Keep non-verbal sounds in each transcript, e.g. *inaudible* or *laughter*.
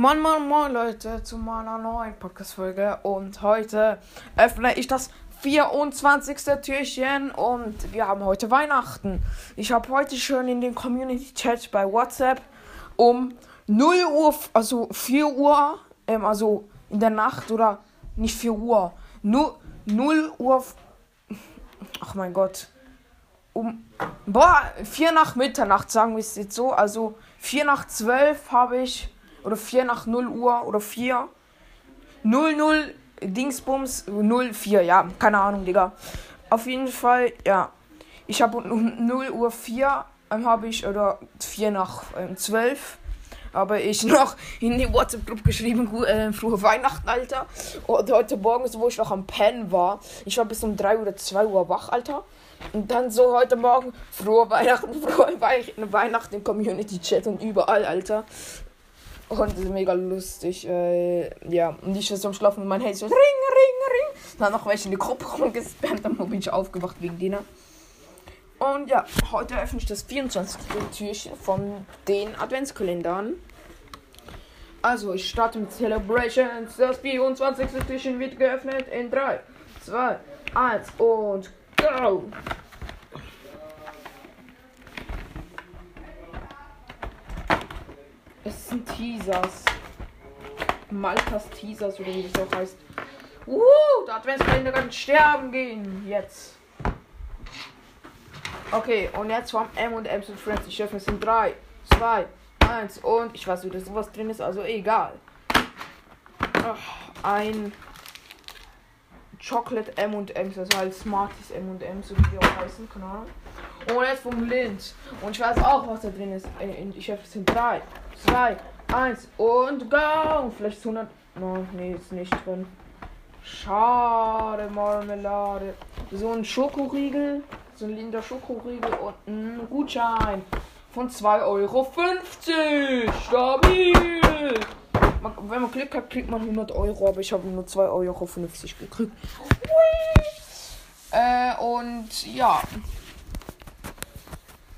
Moin, moin, moin, Leute, zu meiner neuen Podcast-Folge. Und heute öffne ich das 24. Türchen und wir haben heute Weihnachten. Ich habe heute schon in den Community-Chat bei WhatsApp um 0 Uhr, also 4 Uhr, ähm, also in der Nacht oder nicht 4 Uhr, nur 0 Uhr, ach mein Gott, um, boah, 4 nach Mitternacht, sagen wir es jetzt so, also 4 nach 12 habe ich oder 4 nach 0 Uhr oder 4. 00 Dingsbums 04, ja, keine Ahnung, Digga. Auf jeden Fall, ja. Ich habe um 0 Uhr 4 ähm, habe ich, oder 4 nach ähm, 12, habe ich noch in die WhatsApp-Gruppe geschrieben, äh, frohe Weihnachten, Alter. Und heute Morgen, so, wo ich noch am Pen war, ich war bis um 3 oder 2 Uhr wach, Alter. Und dann so heute Morgen, frohe Weihnachten, *laughs* frohe Weihnachten im Community-Chat und überall, Alter. Und ist mega lustig. Äh, ja, und ich ist am Schlafen und mein Handy so ring, ring, ring. Dann noch welche in die Gruppe rumgespammt, dann bin ich aufgewacht wegen denen. Und ja, heute öffne ich das 24. Türchen von den Adventskalendern. Also, ich starte mit Celebrations. Das 24. Türchen wird geöffnet in 3, 2, 1 und go! Es sind Teasers. Maltas Teasers oder wie das auch heißt. Uh, der Adventskalender kann sterben gehen. Jetzt. Okay, und jetzt vom M&M's und Friends. Ich öffne es in 3, 2, 1 und ich weiß, wie das sowas drin ist, also egal. Ach, ein Chocolate M&M's, also halt Smarties M&M's, so wie die auch heißen, keine Ahnung. Und jetzt vom Lind. Und ich weiß auch, was da drin ist. Ich öffne es in 3, 2, 1 und go! Vielleicht 100. No, nee, ist nicht drin. Schade, Marmelade. So ein Schokoriegel. So ein Linder Schokoriegel und ein Gutschein von 2,50 Euro. Stabil! wenn man Glück hat, kriegt man 100 Euro, aber ich habe nur 2,50 Euro gekriegt. Äh, und ja.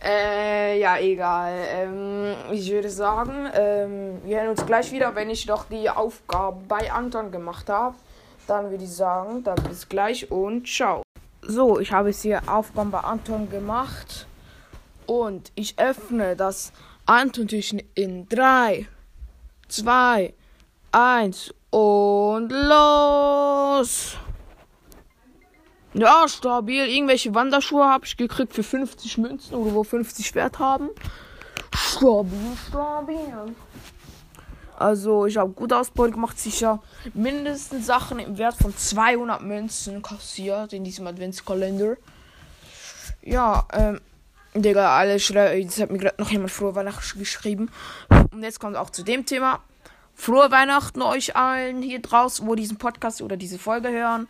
Äh, ja, egal. Ähm, ich würde sagen, ähm, wir hören uns gleich wieder, wenn ich doch die Aufgabe bei Anton gemacht habe. Dann würde ich sagen, dann bis gleich und ciao. So, ich habe jetzt hier Aufgaben bei Anton gemacht. Und ich öffne das Anton-Türchen in 3, 2, 1 und los! Ja, stabil. Irgendwelche Wanderschuhe habe ich gekriegt für 50 Münzen oder wo 50 Wert haben. Stabil, stabil. Also, ich habe gut Ausbeute gemacht. Sicher mindestens Sachen im Wert von 200 Münzen kassiert in diesem Adventskalender. Ja, ähm, Digga, alle schreiben. Jetzt hat mir gerade noch jemand frohe Weihnachten geschrieben. Und jetzt kommt auch zu dem Thema. Frohe Weihnachten euch allen hier draußen, wo diesen Podcast oder diese Folge hören.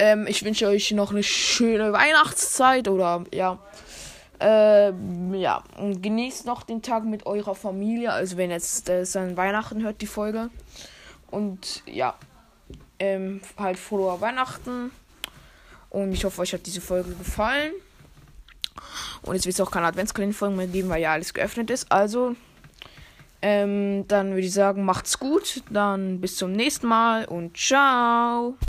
Ähm, ich wünsche euch noch eine schöne Weihnachtszeit oder ja. Ähm, ja, und genießt noch den Tag mit eurer Familie. Also, wenn jetzt äh, an Weihnachten hört, die Folge. Und ja, ähm, halt frohe Weihnachten. Und ich hoffe, euch hat diese Folge gefallen. Und jetzt wird es auch keine Adventskalender-Folgen mehr geben, weil ja alles geöffnet ist. Also, ähm, dann würde ich sagen, macht's gut. Dann bis zum nächsten Mal und ciao.